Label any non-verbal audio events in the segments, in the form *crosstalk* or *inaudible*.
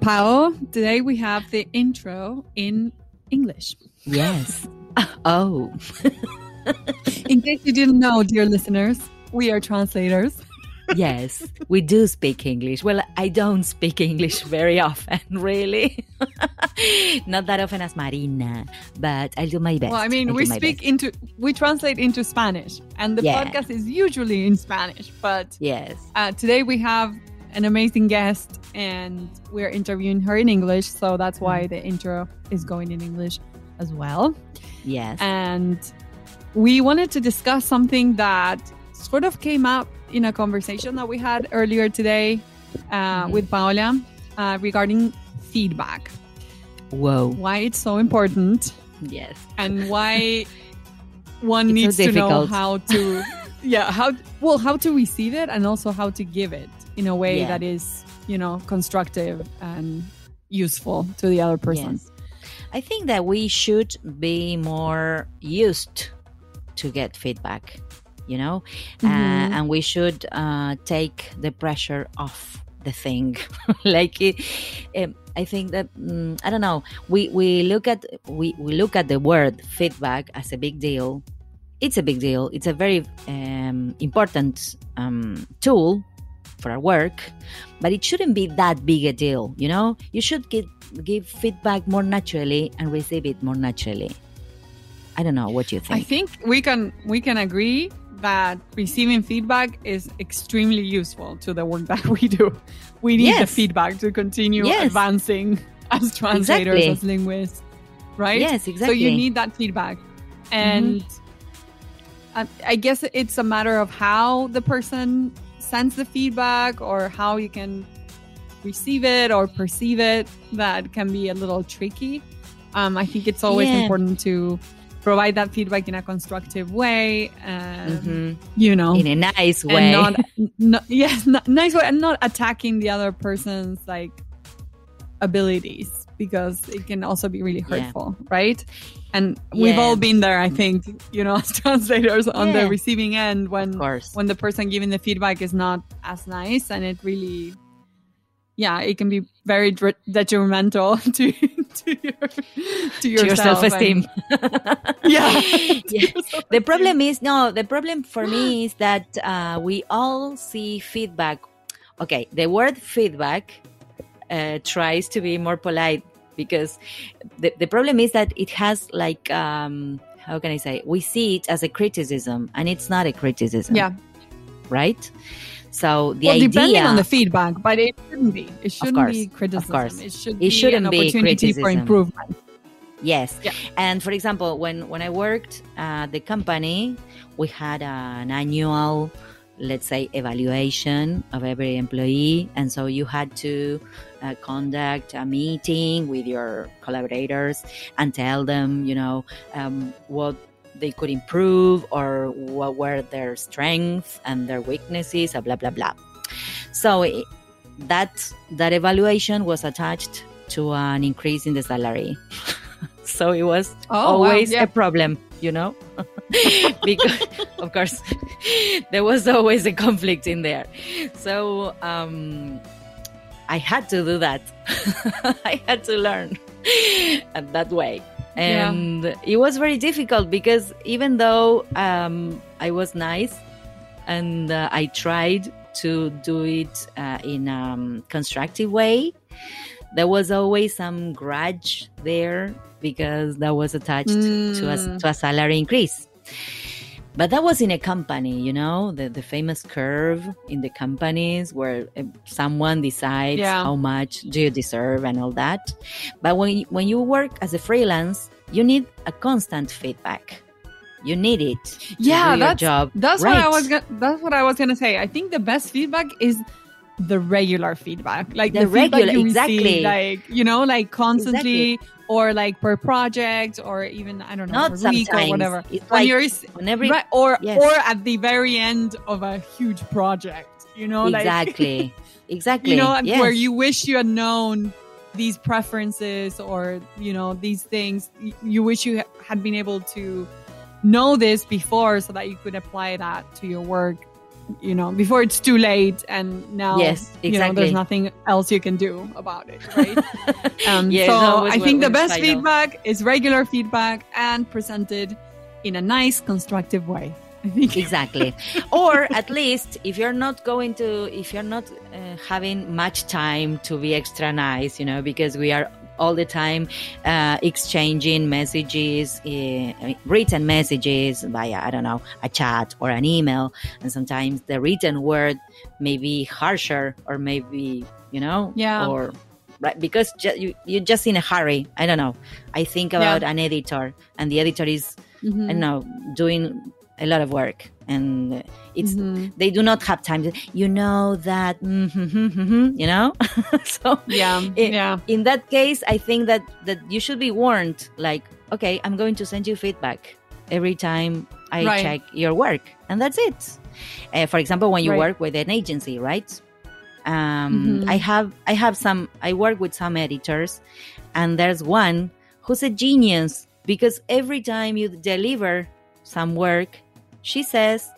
Pao. Today we have the intro in English. Yes. *laughs* oh. *laughs* in case you didn't know, dear listeners, we are translators. *laughs* yes, we do speak English. Well, I don't speak English very often, really. Not that often as Marina, but I'll do my best. Well, I mean, I'll we speak best. into, we translate into Spanish, and the Yeah. podcast is usually in Spanish. But Yes. uh, today we have an amazing guest, and we're interviewing her in English. So that's why the intro is going in English as well. Yes. and we wanted to discuss something that sort of came up in a conversation that we had earlier today uh, Mhm. with Paola uh, regarding feedback, Whoa. why it's so important, Yes. and *laughs* why one It's so needs to know how to, *laughs* yeah, how well how to receive it and also how to give it in a way Yeah. that is you know constructive and useful to the other person. Yes. I think that we should be more used to get feedback, you know, Mhm. uh, and we should uh, take the pressure off the thing. *laughs* like, it, um, I think that mm, I don't know. We we look at we we look at the word feedback as a big deal. It's a big deal. It's a very um, important um, tool for our work, but it shouldn't be that big a deal. You know, you should give give feedback more naturally and receive it more naturally. I don't know what you think. I think we can we can agree that receiving feedback is extremely useful to the work that *laughs* we do. We need the feedback to continue Yes. advancing as translators, Exactly. as linguists, right? Yes, exactly. So you need that feedback, and mm-hmm. I- I guess it's a matter of how the person sends the feedback or how you can receive it or perceive it that can be a little tricky. Um, I think it's always Yeah. important to provide that feedback in a constructive way, um, Mhm. you know, in a nice way. not, not yes, not, nice way, and not attacking the other person's like abilities because it can also be really Yeah. hurtful, right? And we've all been there, I think, you know, *laughs* as translators on the receiving end when when the person giving the feedback is not as nice. And it really yeah it can be very dr- detrimental *laughs* to to your to, to your self-esteem. and- *laughs* yeah, Yeah. the problem is no the problem for me is that uh, we all see feedback. Okay the word feedback uh, tries to be more polite because the, the problem is that it has like um, how can i say we see it as a criticism and it's not a criticism yeah right so the well idea depending on the feedback but it shouldn't be it shouldn't course, be of course. it should It be shouldn't an be opportunity for criticism. improvement Yes. Yeah. And for example, when when I worked at the company, we had an annual, let's say, evaluation of every employee, and so you had to uh, conduct a meeting with your collaborators and tell them, you know, um, what they could improve or what were their strengths and their weaknesses, blah blah blah. So it, that that evaluation was attached to an increase in the salary. *laughs* so it was oh wow, always yeah. a problem, you know? *laughs* because, of course, there was always a conflict in there. So um, I had to do that. *laughs* I had to learn *laughs* that way. Yeah. And it was very difficult because even though um, I was nice and uh, I tried to do it uh, in a um, constructive way, there was always some grudge there because that was attached to, a, Mm. to a salary increase. But that was in a company, you know, the, the famous curve in the companies where uh, someone decides Yeah. how much do you deserve and all that. But when you, when you work as a freelance, you need a constant feedback. You need it. yeah that's job. that's what i right. was gonna that's what i was gonna say i think the best feedback is the regular feedback like the, The feedback regular- you exactly. receive, like you know like constantly or like per project or even i don't know Not per sometimes. week or whatever It's when like you're on every right, or yes. or at the very end of a huge project you know like exactly, *laughs* exactly. you know yes. where you wish you had known these preferences or you know these things you wish you had been able to know this before so that you could apply that to your work you know before it's too late and now Yes, you know there's nothing else you can do about it right? *laughs* Um, Yeah, so i think the best feedback is regular feedback and presented in a nice constructive way exactly. Or *laughs* at least if you're not going to if you're not uh, having much time to be extra nice you know because we are all the time uh, exchanging messages uh, written messages via i don't know a chat or an email and sometimes the written word may be harsher or maybe you know Yeah. or right because ju- you, you're just in a hurry i don't know i think about an editor and the editor is Mhm. I don't know, doing a lot of work, and it's Mhm. they do not have time. To, you know that, mm-hmm, you know. *laughs* so yeah it- yeah in that case, I think that that you should be warned. Like, okay, I'm going to send you feedback every time I Right. check your work, and that's it. Uh, for example, when you Right. work with an agency, right? Um, Mhm. I have I have some. I work with some editors, and there's one who's a genius because every time you deliver some work, she says,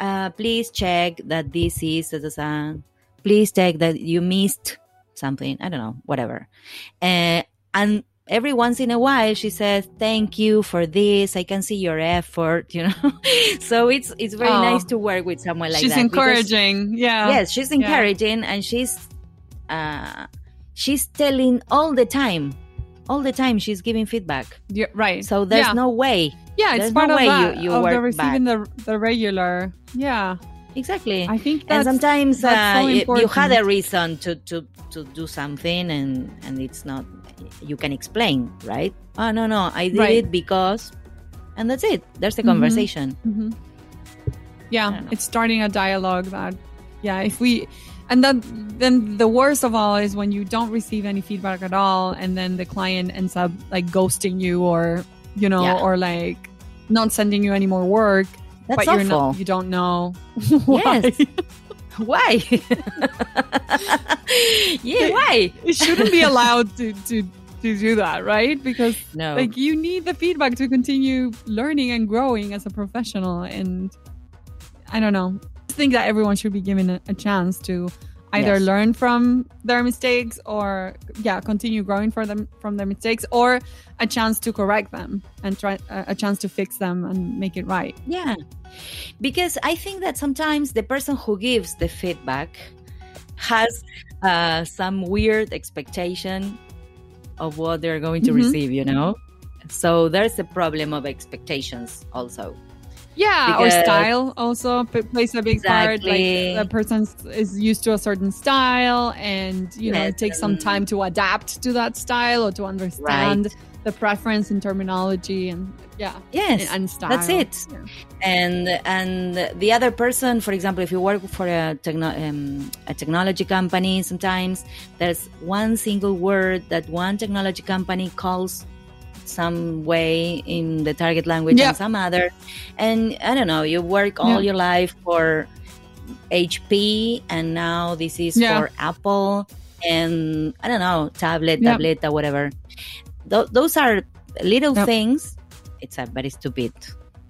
uh, "Please check that this is." da, da, da. Please check that you missed something. I don't know, whatever. Uh, and every once in a while, she says, "Thank you for this. I can see your effort." *laughs* You know, so it's it's very Oh. nice to work with someone like she's that. because- encouraging yeah yes she's encouraging and she's uh she's telling all the time all the time she's giving feedback Yeah, right so there's yeah. no way yeah it's part no of way you- that you of the receiving the the regular. Yeah. Exactly. I think and sometimes that's uh, so you, you had a reason to to to do something and and it's not you can explain right? Oh no no i did Right. it because and that's it. There's a Mhm. conversation. Mhm. Yeah, it's starting a dialogue that, yeah, if we, and then then the worst of all is when you don't receive any feedback at all, and then the client ends up like ghosting you, or you know, Yeah. or like not sending you any more work, that's but you're awful not, you don't know *laughs* why. Yes. why *laughs* *laughs* yeah why it shouldn't be allowed to to to do that, right? Because no like you need the feedback to continue learning and growing as a professional and i don't know i think that everyone should be given a, a chance to either Yes. learn from their mistakes or yeah continue growing for them from their mistakes or a chance to correct them and try a, a chance to fix them and make it right Yeah. Because I think that sometimes the person who gives the feedback has uh, some weird expectation of what they're going to Mhm. receive, you know? So there's a problem of expectations also. Yeah or style also plays a big part like the person is used to a certain style and you know Yes, it takes some time to adapt to that style or to understand the preference in terminology and yeah Yes. and, and style that's it. Yeah. and and the other person for example if you work for a, techno- um, a technology company sometimes there's one single word that one technology company calls some way in the target language Yeah. and some other and i don't know you work all Yeah. your life for hp and now this is Yeah. for apple and i don't know tablet Yeah. tableta whatever Th- those are little Yeah. things it's a very stupid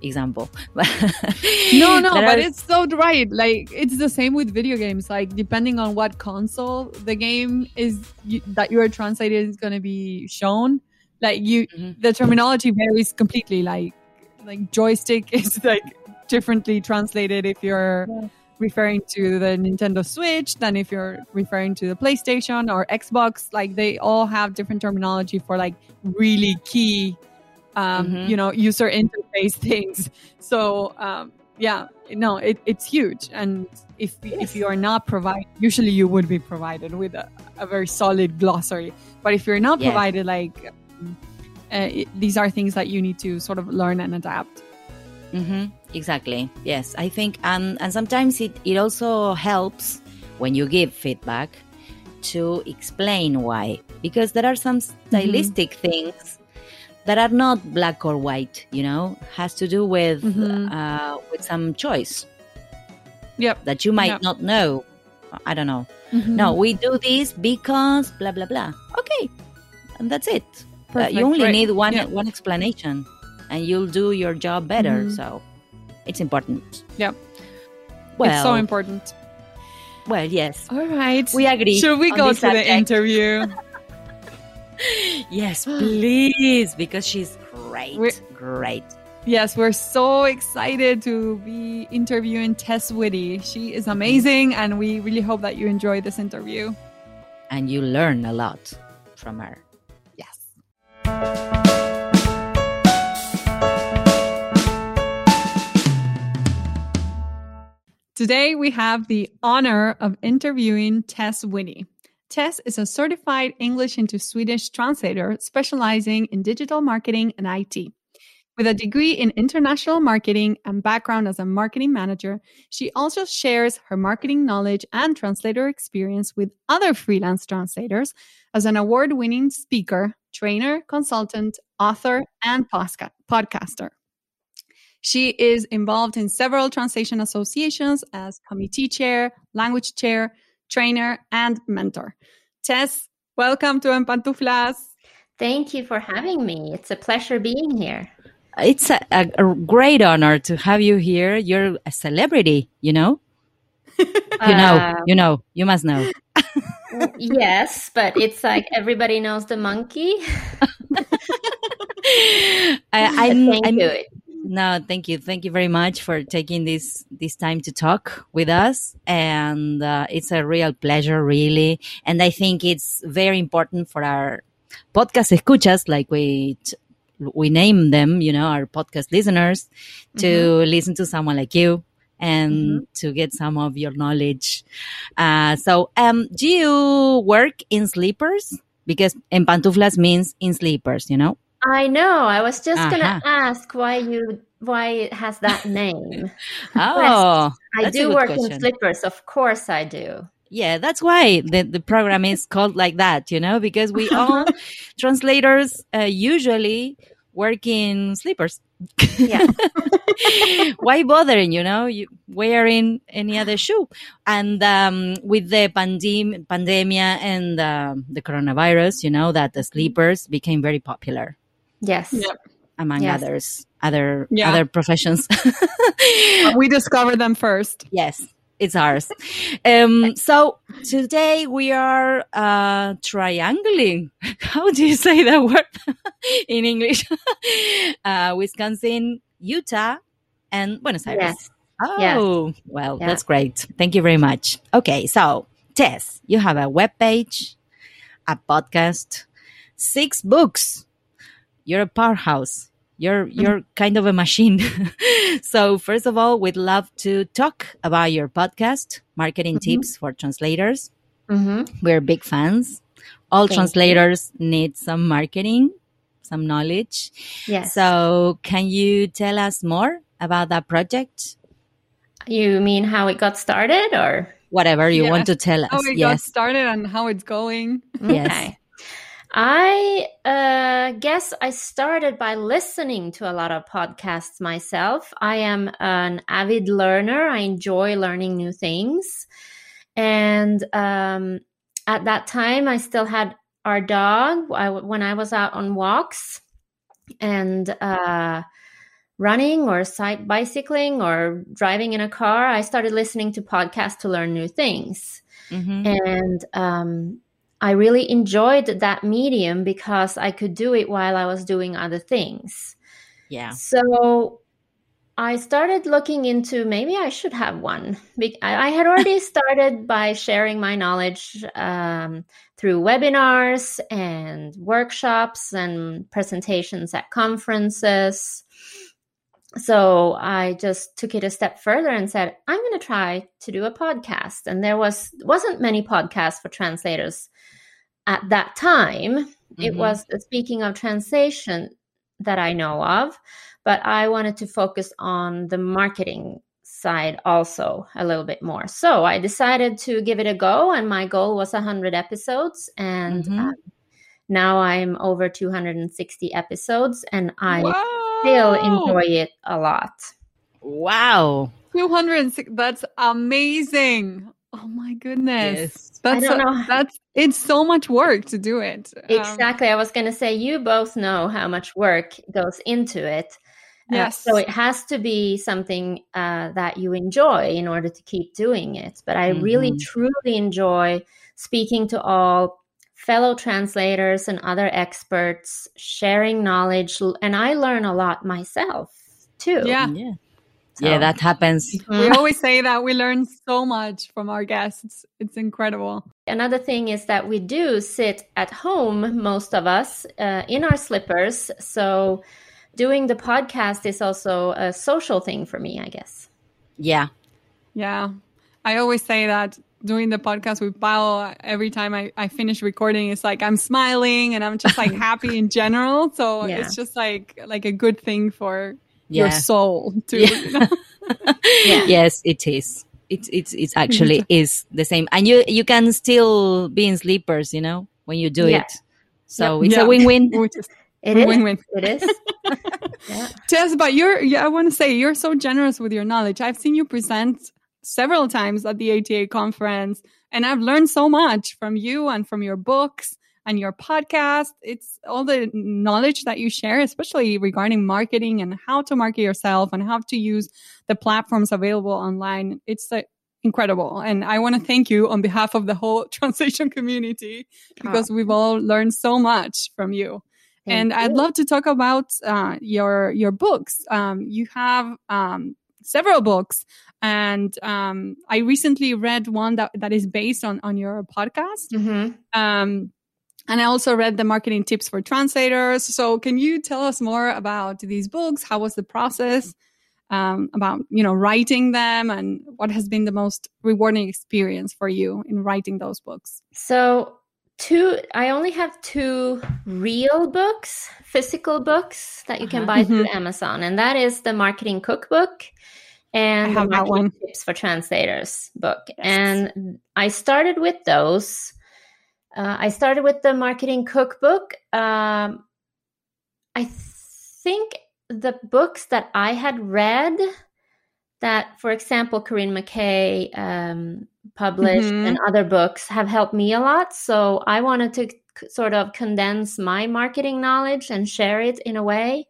example *laughs* no no but are- it's so right like it's the same with video games like depending on what console the game is you, that you are translated is going to be shown like you Mhm. the terminology varies completely like like joystick *laughs* is like differently translated if you're Yeah. referring to the Nintendo Switch than if you're referring to the PlayStation or Xbox like they all have different terminology for like really key um Mhm. you know user interface *laughs* things so um yeah no it, it's huge and if Yes. if you are not provided usually you would be provided with a, a very solid glossary but if you're not Yes. provided like uh, it, these are things that you need to sort of learn and adapt hmm Exactly. Yes, I think, um, and sometimes it, it also helps when you give feedback to explain why, because there are some stylistic things that are not black or white. You know, has to do with Mhm. uh, with some choice yep that you might Yep. not know. I don't know. Mm-hmm. No, we do this because blah blah blah. Okay, and that's it. Uh, you only right. need one Yeah. one explanation, and you'll do your job better. Mhm. So it's important. Yep. it's so important. Well, yes, All right. we agree. Should we go to this the interview? *laughs* Yes, *gasps* please, because she's great. We're- great. yes, we're so excited to be interviewing Tess Whitty. She is amazing, and we really hope that you enjoy this interview. And you learn a lot from her. Today, we have the honor of interviewing Tess Whitty. Tess is a certified English into Swedish translator specializing in digital marketing and IT. With a degree in international marketing and background as a marketing manager, she also shares her marketing knowledge and translator experience with other freelance translators as an award winning speaker, trainer, consultant, author, and posca- podcaster. She is involved in several translation associations as committee chair, language chair, trainer, and mentor. Tess, welcome to En Pantuflas. Thank you for having me. It's a pleasure being here. It's a, a, a great honor to have you here. You're a celebrity, you know? *laughs* You know, Uh, you know, you must know. *laughs* yes, but it's like everybody knows the monkey. *laughs* I, I'm, Thank I'm, you. No, thank you. Thank you very much for taking this this time to talk with us, and uh, it's a real pleasure, really. And I think it's very important for our podcast escuchas, like we t- we name them, you know, our podcast listeners, to listen to someone like you and to get some of your knowledge. Uh, so, um, do you work in sleepers? Because en pantuflas means in sleepers, you know. I know. I was just Uh-huh. gonna ask why you why it has that name. *laughs* Oh, I do work question. in slippers, of course I do. Yeah, that's why the, the program is called like that, you know, because we all *laughs* translators uh, usually work in sleepers. Yeah. *laughs* why bothering, you know, you wearing any other shoe? And um, with the pandem- pandemia and um the coronavirus, you know, that the sleepers became very popular Yes. Yeah. among Yes. others, other Yeah. other professions. *laughs* We discovered them first. Yes, it's ours. Um, so today we are uh, triangling. *laughs* How do you say that word *laughs* in English? *laughs* uh, Wisconsin, Utah, and Buenos Aires. Yes. Oh, well, Yeah. that's great. Thank you very much. Okay, so Tess, you have a web page, a podcast, six books. You're a powerhouse. You're you're kind of a machine. *laughs* so first of all, we'd love to talk about your podcast, marketing Mhm. tips for translators. hmm We're big fans. All Thank you. translators need some marketing, some knowledge. Yes. So can you tell us more about that project? you mean how it got started or Whatever you Yeah. want to tell us. How it got yes. started and how it's going. Yes. I uh, guess I started by listening to a lot of podcasts myself. I am an avid learner. I enjoy learning new things. And um, at that time, I still had our dog I, when I was out on walks and uh, running or side bicycling or driving in a car. I started listening to podcasts to learn new things Mhm. and um, I really enjoyed that medium because I could do it while I was doing other things. Yeah. So I started looking into maybe I should have one. I I had already *laughs* started by sharing my knowledge um, through webinars and workshops and presentations at conferences. So I just took it a step further and said, I'm going to try to do a podcast. And there was wasn't many podcasts for translators at that time. It Mhm. was speaking of translation that I know of, but I wanted to focus on the marketing side also a little bit more. So I decided to give it a go, and my goal was 100 episodes. And Mhm. um, now I'm over 260 episodes, and I wow. Still enjoy it a lot. Wow. 206. That's amazing. Oh my goodness. Yes. That's don't a- know. that's it's so much work to do it. Um, Exactly. I was going to say, you both know how much work goes into it. Uh, Yes. so it has to be something uh, that you enjoy in order to keep doing it. But I really, Mhm. truly enjoy speaking to all fellow translators and other experts, sharing knowledge. And I learn a lot myself too. Yeah. Yeah. So- Yeah, that happens. We always say that we learn so much from our guests. It's incredible. Another thing is that we do sit at home, most of us, uh, in our slippers. So doing the podcast is also a social thing for me, I guess. Yeah. Yeah. I always say that doing the podcast with Pao, every time I, I finish recording, it's like I'm smiling and I'm just like *laughs* happy in general. So Yeah. it's just like like a good thing for your soul too. Yeah. you *laughs* know? *laughs* Yeah. Yes, it is. It's it's it's actually is the same, and you you can still be in sleepers, you know, when you do Yeah. it. So it's Yeah. a win-win. It is. win-win. It is. yeah. Tess, but you're, yeah, I want to say you're so generous with your knowledge. I've seen you present several times at the ATA conference, and I've learned so much from you and from your books and your podcast. It's all the knowledge that you share, especially regarding marketing and how to market yourself and how to use the platforms available online. It's uh, incredible. And I want to thank you on behalf of the whole *laughs* translation community because we've all learned so much from you Thank and I'd love to talk about uh, your your books. Um, you have um, several books, and um, I recently read one that, that is based on on your podcast. Mhm. Um, and I also read the marketing tips for translators. So, can you tell us more about these books? How was the process? Um, about you know writing them and what has been the most rewarding experience for you in writing those books So two I only have two real books, physical books that you can buy through Amazon, and that is the marketing cookbook and I the have that marketing one. tips for translators book. Yes. And I started with those. Uh, I started with the marketing cookbook. Um, I think the books that I had read that, for example, Corinne McKay um, published Mhm. and other books have helped me a lot. So I wanted to c- sort of condense my marketing knowledge and share it in a way.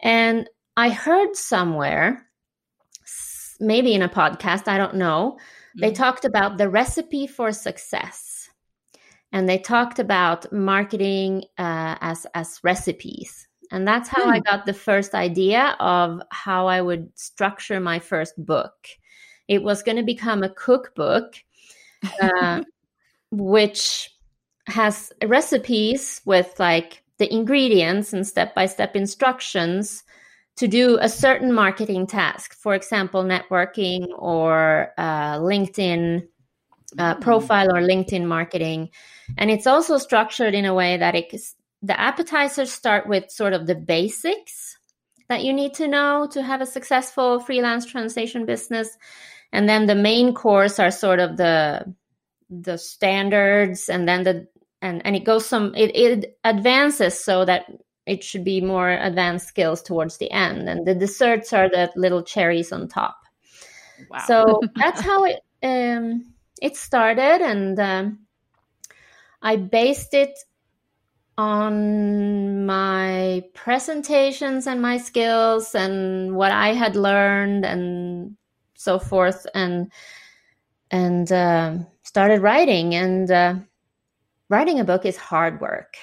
And I heard somewhere, maybe in a podcast, I don't know, they Mhm. talked about the recipe for success. And they talked about marketing uh, as as recipes, and that's how I got the first idea of how I would structure my first book. It was going to become a cookbook, *laughs* uh, which has recipes with like the ingredients and step by step instructions to do a certain marketing task. For example, networking or uh, LinkedIn uh, profile or LinkedIn marketing. And it's also structured in a way that it, the appetizers start with sort of the basics that you need to know to have a successful freelance translation business. And then the main course are sort of the the standards and then the and, and it goes some it, it advances so that it should be more advanced skills towards the end and the desserts are the little cherries on top Wow. so *laughs* that's how it um, it started and um, i based it on my presentations and my skills and what i had learned and so forth and and um started writing and uh, writing a book is hard work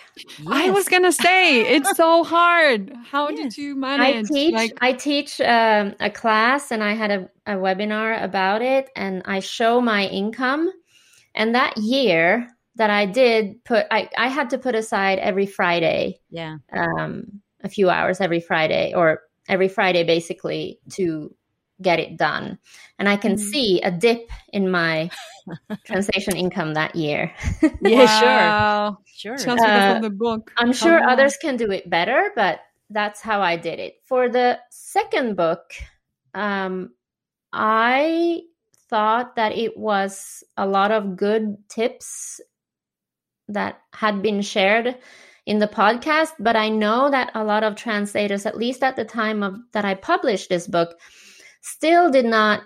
I was gonna say it's so hard. How *laughs* Yes. did you manage? I manage? teach like, I teach um, a class and I had a, a webinar about it and I show my income and that year that I did put I, I had to put aside every Friday yeah. um, a few hours every Friday or every Friday basically to get it done and I can Mhm. see a dip in my *laughs* translation income that year Yeah, wow. sure. Sure. because Uh, of the book. I'm sure on. others can do it better, but that's how I did it. For the second book, um, I thought that it was a lot of good tips that had been shared in the podcast, but I know that a lot of translators, at least at the time of that I published this book, still did not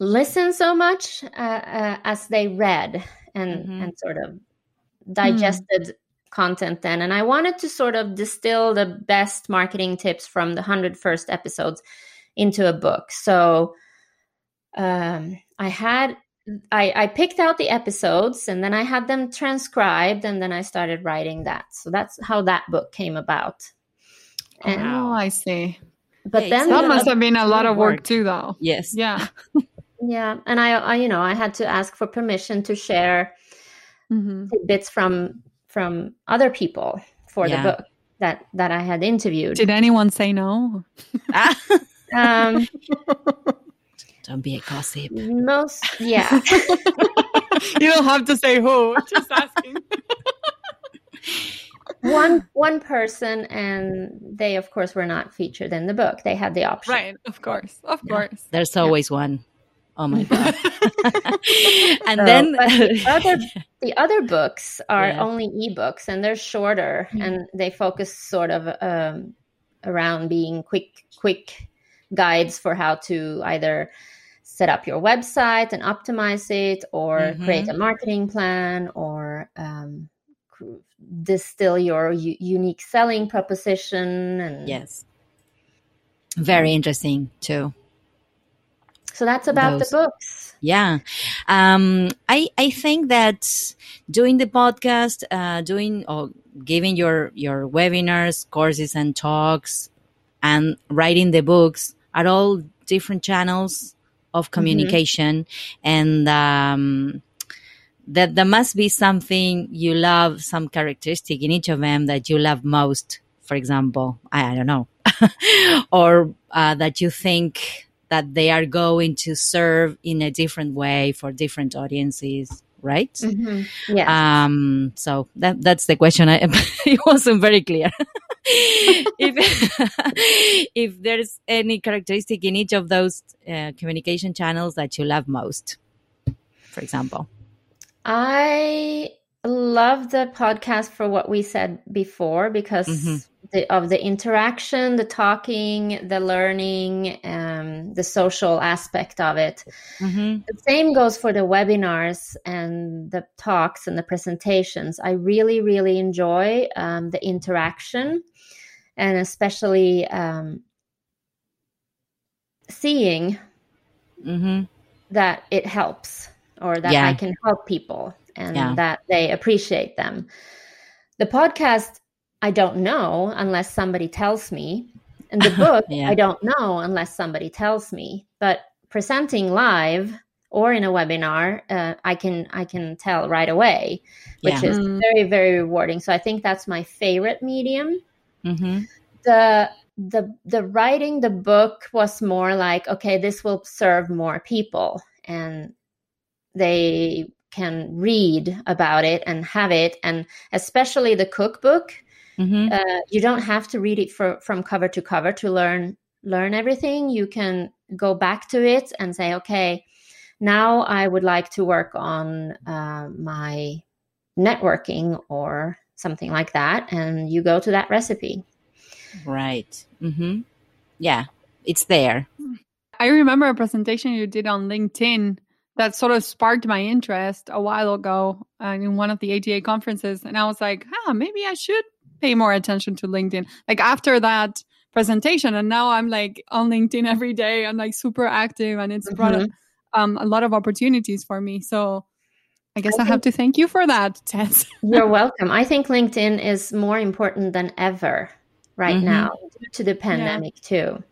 listen so much uh, uh, as they read and Mhm. and sort of digested content then, and I wanted to sort of distill the best marketing tips from the 100 first episodes into a book. So um, I had I, I picked out the episodes and then I had them transcribed and then I started writing that. So that's how that book came about. And, oh, I see. But yeah, then that must have been a lot of work, work too, though. Yes. Yeah. *laughs* yeah, and I, I, you know, I had to ask for permission to share mm-hmm. bits from from other people for yeah. the book that that I had interviewed. Did anyone say no? *laughs* um, *laughs* don't be a gossip. Most, yeah. *laughs* you don't have to say who. Just asking. *laughs* one one person, and they, of course, were not featured in the book. They had the option. Right. Of course. Of yeah. course. There's always yeah. one. Oh my god! *laughs* and so, then the other the other books are yeah. only ebooks, and they're shorter, mm-hmm. and they focus sort of um, around being quick quick guides for how to either set up your website and optimize it, or mm-hmm. create a marketing plan, or um, distill your u- unique selling proposition. And yes, very interesting too. So that's about Those. the books. Yeah, um, I I think that doing the podcast, uh, doing or giving your your webinars, courses, and talks, and writing the books are all different channels of mm-hmm. communication mm-hmm. and um, that there must be something you love some characteristic in each of them that you love most for example i, I don't know *laughs* or uh, that you think that they are going to serve in a different way for different audiences right mm-hmm. yeah um so that that's the question I, *laughs* it wasn't very clear *laughs* if *laughs* if there's any characteristic in each of those uh, communication channels that you love most, for example. I love the podcast for what we said before because mm-hmm. The, of the interaction, the talking, the learning, um, the social aspect of it. Mm-hmm. The same goes for the webinars and the talks and the presentations. I really, really enjoy um, the interaction and especially um, seeing mm-hmm. that it helps or that yeah. I can help people and yeah. that they appreciate them. The podcast, I don't know unless somebody tells me. And the book, *laughs* yeah. I don't know unless somebody tells me. But presenting live or in a webinar, uh, I can I can tell right away, which is mm. very very rewarding. So I think that's my favorite medium. Mm-hmm. The the the writing the book was more like okay, this will serve more people, and they can read about it and have it, and especially the cookbook. Mm-hmm. Uh, you don't have to read it for, from cover to cover to learn learn everything. You can go back to it and say, okay, now I would like to work on uh, my networking or something like that, and you go to that recipe. Right. Mm-hmm. Yeah, it's there. I remember a presentation you did on LinkedIn that sort of sparked my interest a while ago uh, in one of the ATA conferences. And I was like, ah, maybe I should pay more attention to LinkedIn. Like after that presentation, and now I'm like on LinkedIn every day. I'm like super active and it's mm-hmm. brought um, a lot of opportunities for me. So I guess I, I have to thank you for that, Tess. *laughs* you're welcome. I think LinkedIn is more important than ever right mm-hmm. now due to the pandemic yeah. too.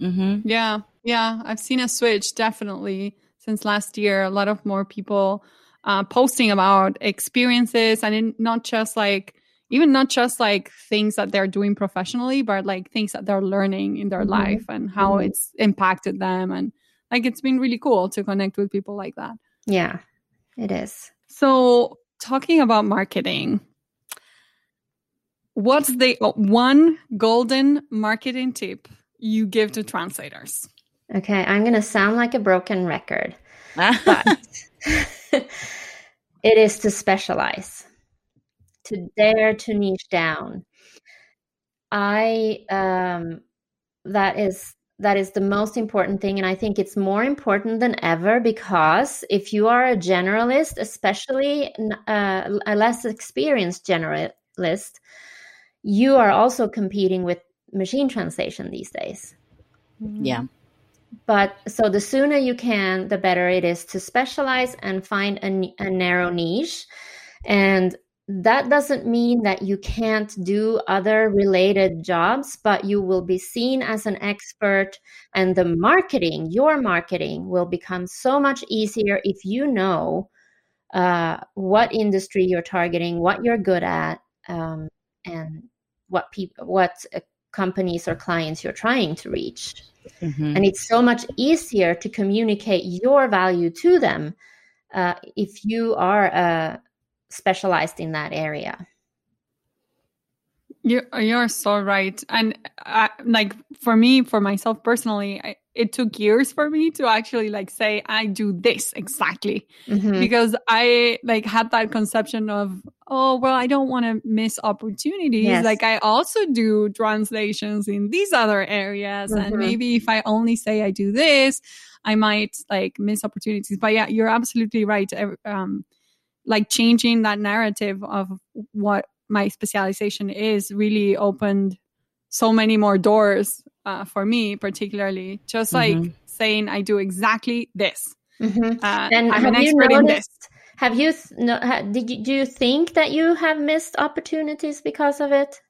Mm-hmm. Yeah, yeah, I've seen a switch definitely since last year. A lot of more people uh, posting about experiences and in, not just like even not just like things that they're doing professionally, but like things that they're learning in their mm-hmm. life and how mm-hmm. it's impacted them. And like it's been really cool to connect with people like that. Yeah, it is. So, talking about marketing, What's the one golden marketing tip you give to translators? Okay, I'm going to sound like a broken record, *laughs* but *laughs* it is to specialize, to dare to niche down. I um, that is that is the most important thing and i think it's more important than ever because if you are a generalist especially uh, a less experienced generalist you are also competing with machine translation these days. Yeah. But so the sooner you can, the better it is to specialize and find a, a narrow niche. And that doesn't mean that you can't do other related jobs, but you will be seen as an expert, and the marketing, your marketing, will become so much easier if you know uh, what industry you're targeting, what you're good at, um, and what people, what uh, companies or clients you're trying to reach. Mm-hmm. And it's so much easier to communicate your value to them uh, if you are uh, specialized in that area. You you're so right, and I, like for me, for myself personally, I, it took years for me to actually like say I do this exactly mm-hmm. because I like had that conception of oh well I don't want to miss opportunities yes. like I also do translations in these other areas mm-hmm. and maybe if I only say I do this I might like miss opportunities but yeah you're absolutely right um like changing that narrative of what my specialization is really opened so many more doors uh, for me, particularly. Just like mm-hmm. saying, I do exactly this. Mm-hmm. Uh, and I'm have an you noticed, Have you no, did you do you think that you have missed opportunities because of it?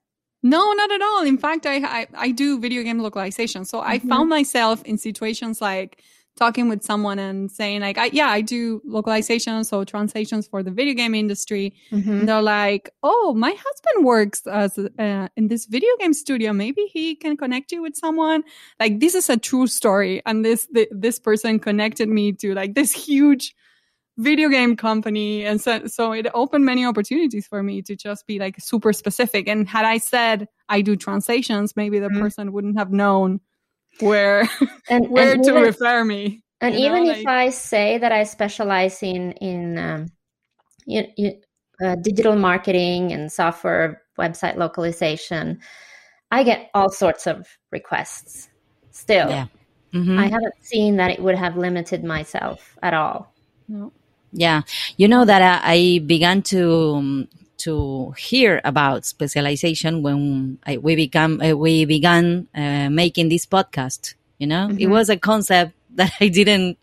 No, not at all. In fact, I I, I do video game localization, so mm-hmm. I found myself in situations like talking with someone and saying like, I, yeah, I do localizations, so translations for the video game industry. Mm-hmm. And they're like, oh, my husband works as uh, in this video game studio. Maybe he can connect you with someone. Like this is a true story, and this the, this person connected me to like this huge video game company and so so it opened many opportunities for me to just be like super specific and had i said i do translations maybe the mm-hmm. person wouldn't have known where and, *laughs* where and to even, refer me. And even know, if like, I say that I specialize in in um, you, you, uh, digital marketing and software website localization, I get all sorts of requests. Still, yeah. mm-hmm. I haven't seen that it would have limited myself at all. No. Yeah, you know that I began to um, to hear about specialization when I, we become uh, we began uh, making this podcast. You know, mm-hmm. it was a concept *laughs* that I didn't,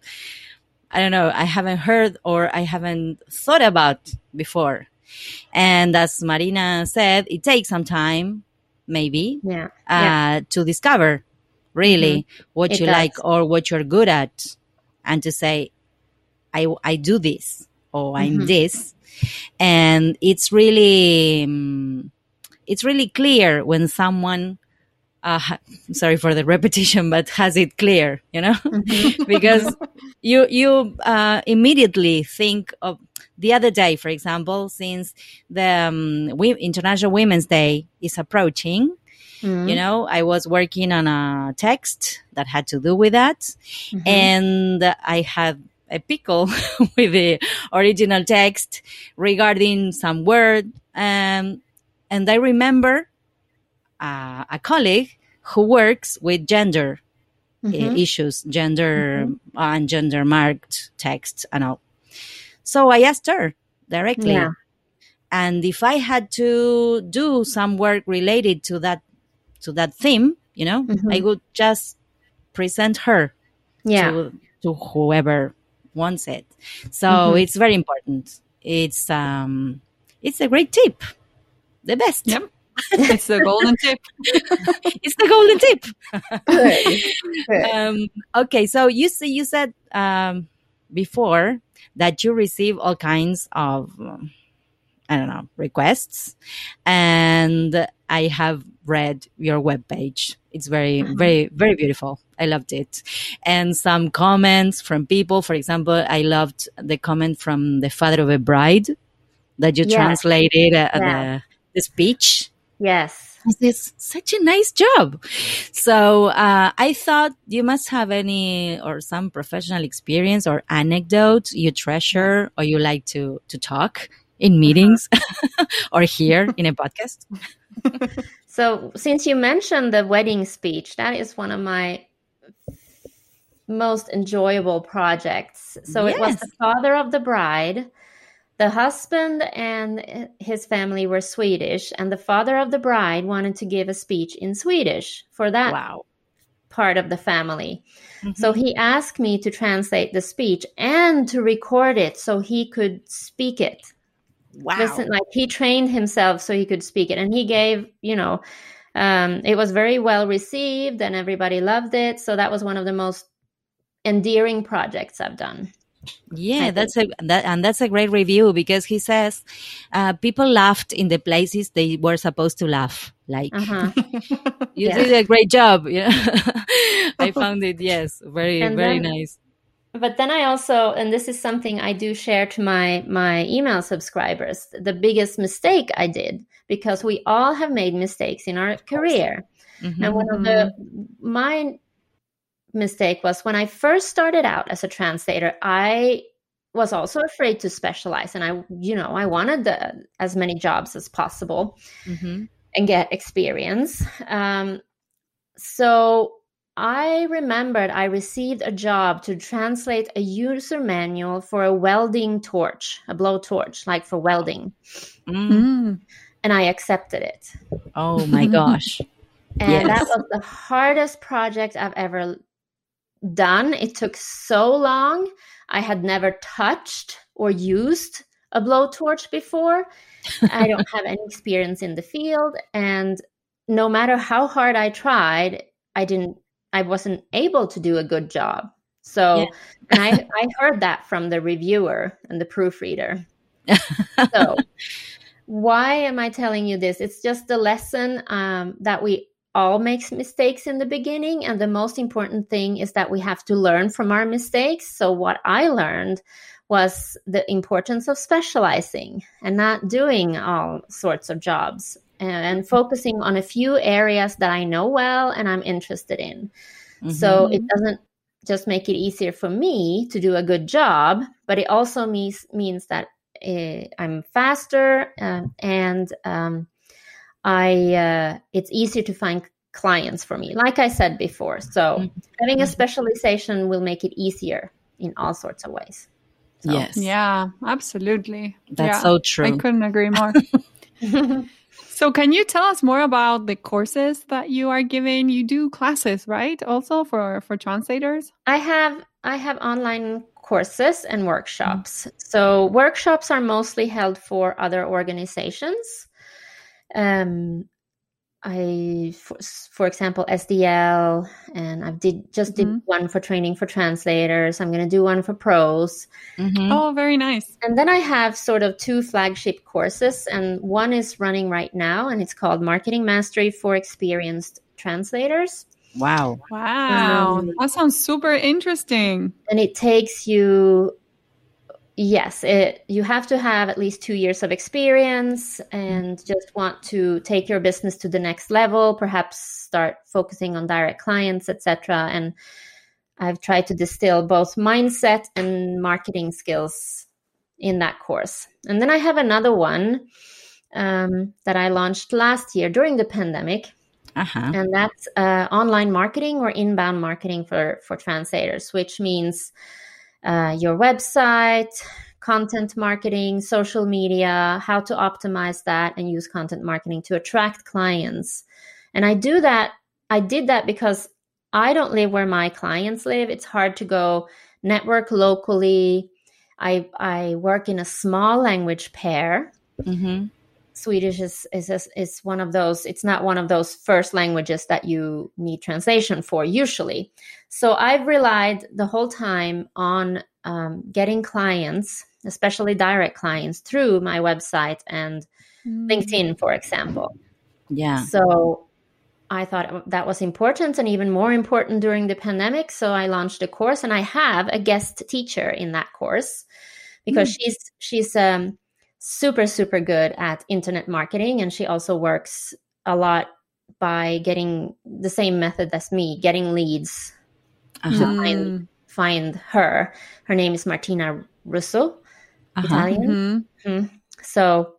I don't know, I haven't heard or I haven't thought about before. And as Marina said, it takes some time, maybe, yeah. Uh, yeah. to discover really mm-hmm. what it you does. like or what you're good at, and to say, I I do this or I'm mm-hmm. this and it's really um, it's really clear when someone uh, sorry for the *laughs* repetition, but has it clear, you know, mm-hmm. *laughs* because you you uh, immediately think of the other day, for example, since the um, we, International Women's Day is approaching. Mm-hmm. You know, I was working on a text that had to do with that, mm-hmm. and I had a pickle *laughs* with the original text regarding some word. Um, and I remember uh, a colleague who works with gender uh, mm-hmm. issues, gender mm-hmm. and gender marked text and all. So I asked her directly. Yeah. And if I had to do some work related to that to that theme, you know, mm-hmm. I would just present her yeah. to, to whoever wants it. So mm-hmm. it's very important. It's um, it's a great tip, the best. Yep. *laughs* it's the golden tip. *laughs* it's the golden tip. *laughs* Um, okay, so you see, you said um, before that you receive all kinds of um, I don't know requests, and I have read your webpage. It's very, mm-hmm. very, very beautiful. I loved it. And some comments from people. For example, I loved the comment from the father of a bride that you yes. translated uh, yeah. the, the speech. Yes. It's such a nice job. So uh, I thought you must have any or some professional experience or anecdote you treasure or you like to to talk in uh-huh. meetings *laughs* or here in a podcast. *laughs* so, since you mentioned the wedding speech, that is one of my most enjoyable projects. So, yes. it was the father of the bride the husband and his family were Swedish, and the father of the bride wanted to give a speech in Swedish for that Wow. part of the family. Mhm. So he asked me to translate the speech and to record it so he could speak it. wow. Listen, like he trained himself so he could speak it, and he gave, you know, um, it was very well received, and everybody loved it. So that was one of the most endearing projects I've done. Yeah, that's a that and that's a great review because he says uh, people laughed in the places they were supposed to laugh. Like Uh-huh. *laughs* you yeah. did a great job. Yeah, *laughs* I found it. *laughs* Yes, very And very then- nice. but then I also, and this is something I do share to my my email subscribers, the biggest mistake I did because we all have made mistakes in our career. Mhm. And one of the my mistake was when I first started out as a translator, I was also afraid to specialize and I you know, I wanted the, as many jobs as possible Mhm. and get experience. Um, so I remembered I received a job to translate a user manual for a welding torch, a blow torch, like for welding, Mm. Mm. and I accepted it. Oh my gosh. *laughs* And Yes. that was the hardest project I've ever done. It took so long. I had never touched or used a blowtorch before. I don't *laughs* have any experience in the field. And no matter how hard I tried, I didn't, I wasn't able to do a good job. So, Yeah. and I, *laughs* I heard that from the reviewer and the proofreader. so, *laughs* why am I telling you this? It's just a lesson um, that we all makes mistakes in the beginning. And the most important thing is that we have to learn from our mistakes. So, what I learned was the importance of specializing and not doing all sorts of jobs and focusing on a few areas that I know well and I'm interested in. So, it doesn't just make it easier for me to do a good job, but it also means means that uh, I'm faster uh, and um, I uh, it's easier to find clients for me. Like I said before, so Mhm. having a Mhm. specialization will make it easier in all sorts of ways. So- Yes, Yeah, absolutely. that's yeah, so true. I couldn't agree more. *laughs* *laughs* so, can you tell us more about the courses that you are giving? You do classes, right? Also for for translators. I have I have online courses and workshops. So workshops are mostly held for other organizations. Um, I, for, for example, SDL, and I did just did Mhm. one for training for translators. I'm going to do one for ProZ, Mhm. Oh, very nice. and then I have sort of two flagship courses, and one is running right now, and it's called Marketing Mastery for Experienced Translators. Wow. Wow, Um, that sounds super interesting. and it takes you yes it you have to have at least two years of experience and just want to take your business to the next level perhaps start focusing on direct clients etc and i've tried to distill both mindset and marketing skills in that course. And then i have another one um, that i launched last year during the pandemic. Uh-huh. and that's uh, online marketing or inbound marketing for for translators which means uh, your website content marketing social media how to optimize that and use content marketing to attract clients. And i do that i did that because i don't live where my clients live. It's hard to go network locally. I i work in a small language pair. Mhm. Swedish is is is one of those. It's not one of those first languages that you need translation for usually. So I've relied the whole time on um, getting clients, especially direct clients, through my website and LinkedIn, for example. Yeah. So I thought that was important and even more important during the pandemic. So I launched a course and I have a guest teacher in that course because she's she's um, super super good at internet marketing and she also works a lot by getting the same method as me, getting leads Uh-huh. to find find her. Her name is Martina Russo, Uh-huh. Italian. Mhm. So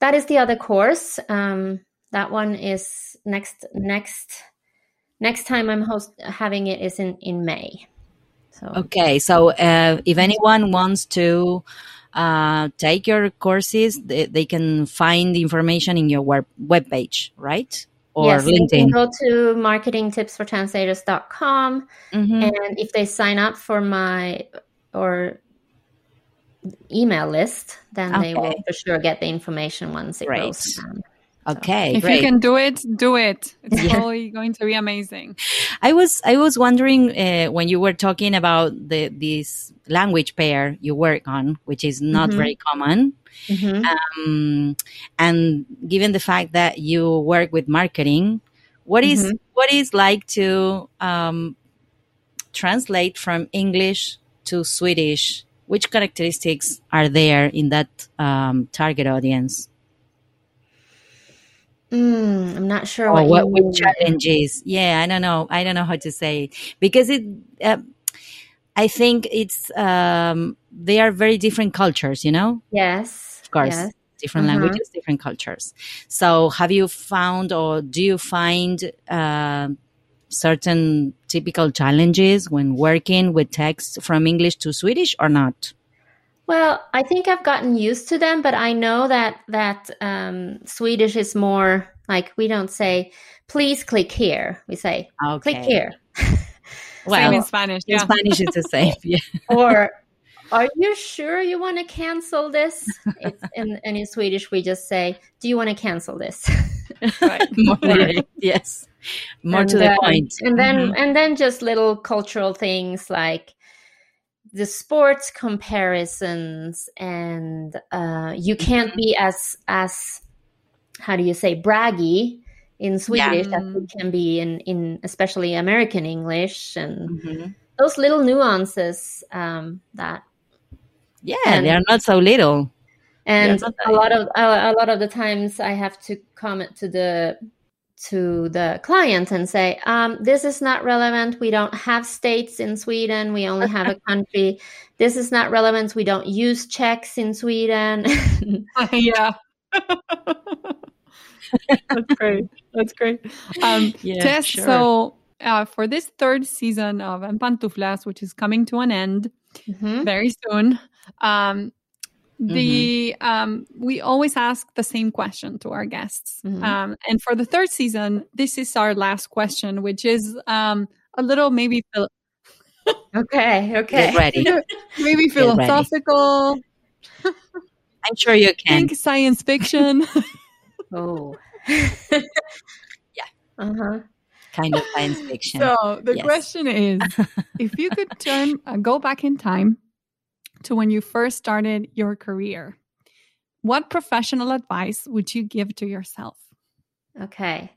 that is the other course. Um, that one is next next next time I'm host having it is in in May. So Okay, so uh, if anyone wants to uh, take your courses, they, they, can find the information in your web, web page, right? Or yes, LinkedIn. They can go to marketingtipsfortranslators.com. Mm-hmm. And if they sign up for my or email list, then okay. they will for sure get the information once it goes down. Okay, if great. you can do it, do it. *laughs* It's yeah. probably going to be amazing. I was I was wondering uh, when you were talking about the this language pair you work on, which is not mm-hmm. very common, mm-hmm. um, and given the fact that you work with marketing, what is, mm-hmm. what is like to um, translate from English to Swedish? Which characteristics are there in that um, target audience? Mm, I'm not sure what, what, what challenges. Yeah, I don't know. I don't know how to say it because it. Uh, I think it's um, they are very different cultures. You know. Yes. Of course. Yes. Different uh-huh. languages, different cultures. So, have you found, or do you find uh, certain typical challenges when working with text from English to Swedish, or not? Well, I think I've gotten used to them, but I know that that um, Swedish is more like we don't say "please click here." We say okay. "click here." well, *laughs* same in Spanish. Yeah. In Spanish, it's the *laughs* same. Yeah. or *laughs* are you sure you want to cancel this? It's in, and in Swedish, we just say, "Do you want to cancel this?" right. More yes, more and to then, the point. And then, mm-hmm. and then just little cultural things like the sports comparisons and uh, you can't be as as how do you say braggy in Swedish yeah. as you can be in in especially American English and mm-hmm. those little nuances um, that yeah and, they are not so little and a lot of a, a lot of the times I have to comment to the to the client and say, um, this is not relevant. We don't have states in Sweden. We only have a *laughs* country. This is not relevant. We don't use checks in Sweden. *laughs* yeah. *laughs* That's great. That's great. Um, yeah, Tess, sure. so uh, for this third season of En Pantuflas, which is coming to an end mm-hmm. very soon, um, the mm-hmm. um, we always ask the same question to our guests. Mm-hmm. um, and for the third season this is our last question which is um, a little maybe phil- *laughs* okay okay. Get ready. *laughs* Maybe philosophical. *laughs* I'm sure you can. Think science fiction. Oh. Yeah. Uh-huh. Kind of science fiction. So the yes. question is if you could turn uh, go back in time to when you first started your career, what professional advice would you give to yourself? Okay.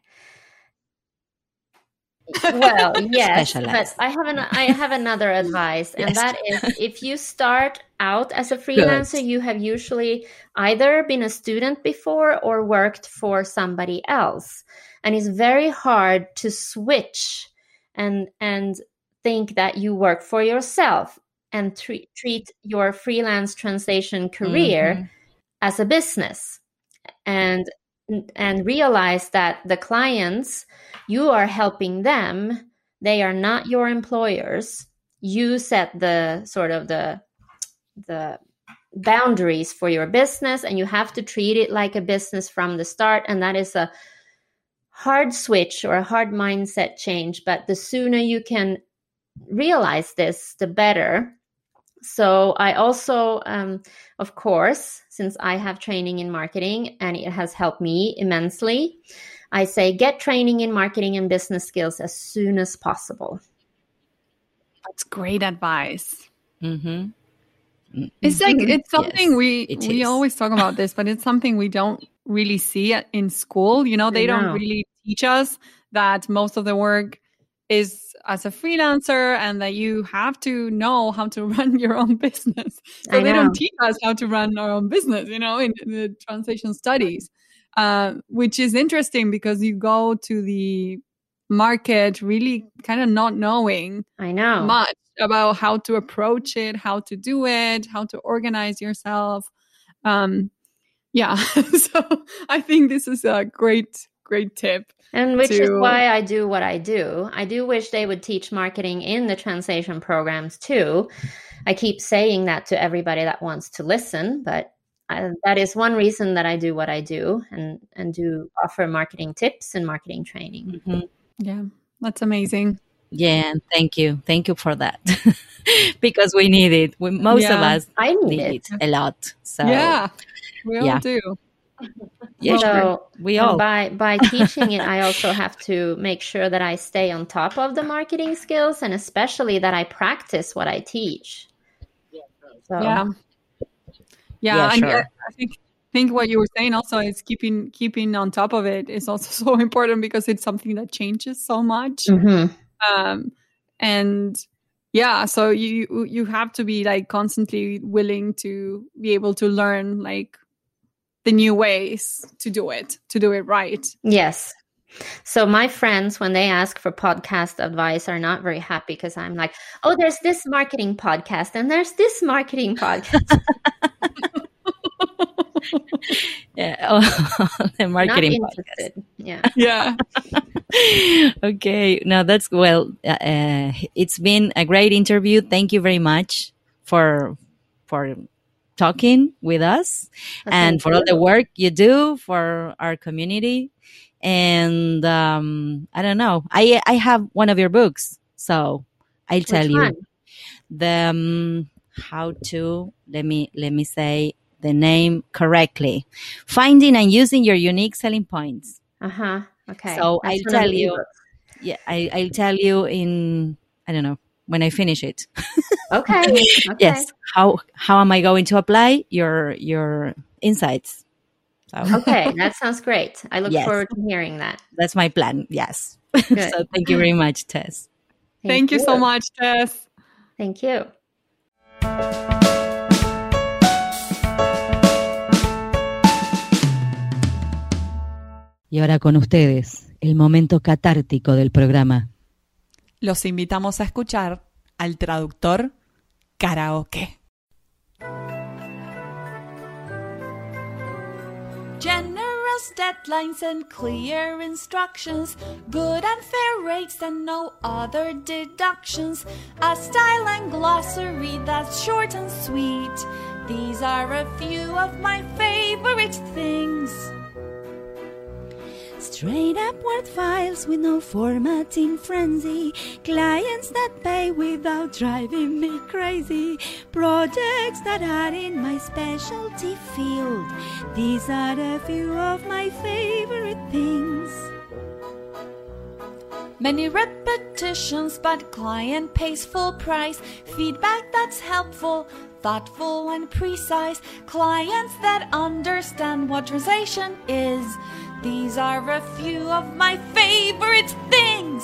well, *laughs* yes, but I have an I *laughs* have another advice, and yes. that is if you start out as a freelancer, Good. you have usually either been a student before or worked for somebody else, and it's very hard to switch and and think that you work for yourself and treat, treat your freelance translation career mm-hmm. as a business. And and realize that the clients you are helping them they are not your employers. You set the sort of the the boundaries for your business and you have to treat it like a business from the start and that is a hard switch or a hard mindset change. But the sooner you can realize this the better so I also, um, of course, since I have training in marketing and it has helped me immensely, I say get training in marketing and business skills as soon as possible. That's great advice. Mm-hmm. It's like mm-hmm. it's something yes, we it we always talk about this, but it's something we don't really see in school. You know, they know. don't really teach us that most of the work is as a freelancer and that you have to know how to *laughs* run your own business. So they don't teach us how to run our own business, you know, in, in the translation studies, uh, which is interesting because you go to the market really kind of not knowing I know much about how to approach it, how to do it, how to organize yourself. Um, yeah, *laughs* so I think this is a great, great tip and which to... is why I do what I do. I do wish they would teach marketing in the translation programs too. I keep saying that to everybody that wants to listen, but I, that is one reason that I do what I do and and do offer marketing tips and marketing training. Mhm. Yeah, that's amazing. Yeah, and thank you. Thank you for that. *laughs* because we need it. We, most of us I need need it. it a lot. So yeah, we all yeah. do. Yeah, so sure. we all by by *laughs* teaching it, I also have to make sure that I stay on top of the marketing skills and especially that I practice what I teach. So, Yeah, yeah. Yeah, and sure. I I think think what you were saying also is keeping keeping on top of it is also *laughs* so important because it's something that changes so much. Mhm. um and yeah so you you have to be like constantly willing to be able to learn like the new ways to do it to do it right Yes. So my friends, when they ask for podcast advice, are not very happy because I'm like, oh, there's this marketing podcast and there's this marketing podcast. *laughs* yeah, *laughs* oh, *laughs* the not marketing podcast. Yeah. yeah okay now that's well uh, it's been a great interview thank you very much for for talking with us. And for all the work you do for our community. And um i don't know. I i have one of your books so i'll tell Which you one? the um, how to let me let me say the name correctly. Finding and using your unique selling points. Uh-huh. Okay. So That's I'll tell you- yeah I, i'll tell you in i don't know when i finish it Okay. *laughs* okay. yes how how am i going to apply your your insights so Okay. *laughs* That sounds great. I look Yes. forward to hearing that. that's my plan yes *laughs* so thank you very much tess thank, you so much tess Thank you. y ahora con ustedes el momento catártico del programa los invitamos a escuchar al traductor karaoke Generous deadlines and clear instructions, good and fair rates and no other deductions, a style and glossary that's short and sweet. These are a few of my favorite things. Straight upward files with no formatting frenzy. Clients that pay without driving me crazy. Projects that are in my specialty field. These are a few of my favorite things. Many repetitions, but client pays full price. Feedback that's helpful, thoughtful, and precise. Clients that understand what translation is. These are a few of my favorite things.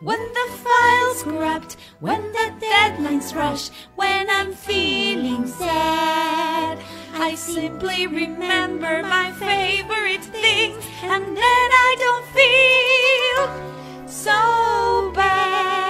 When the file's corrupt, when the deadlines rush, when I'm feeling sad, I simply remember my favorite things, and then I don't feel so bad.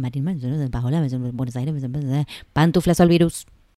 en Buenos Aires, Pantuflas al virus.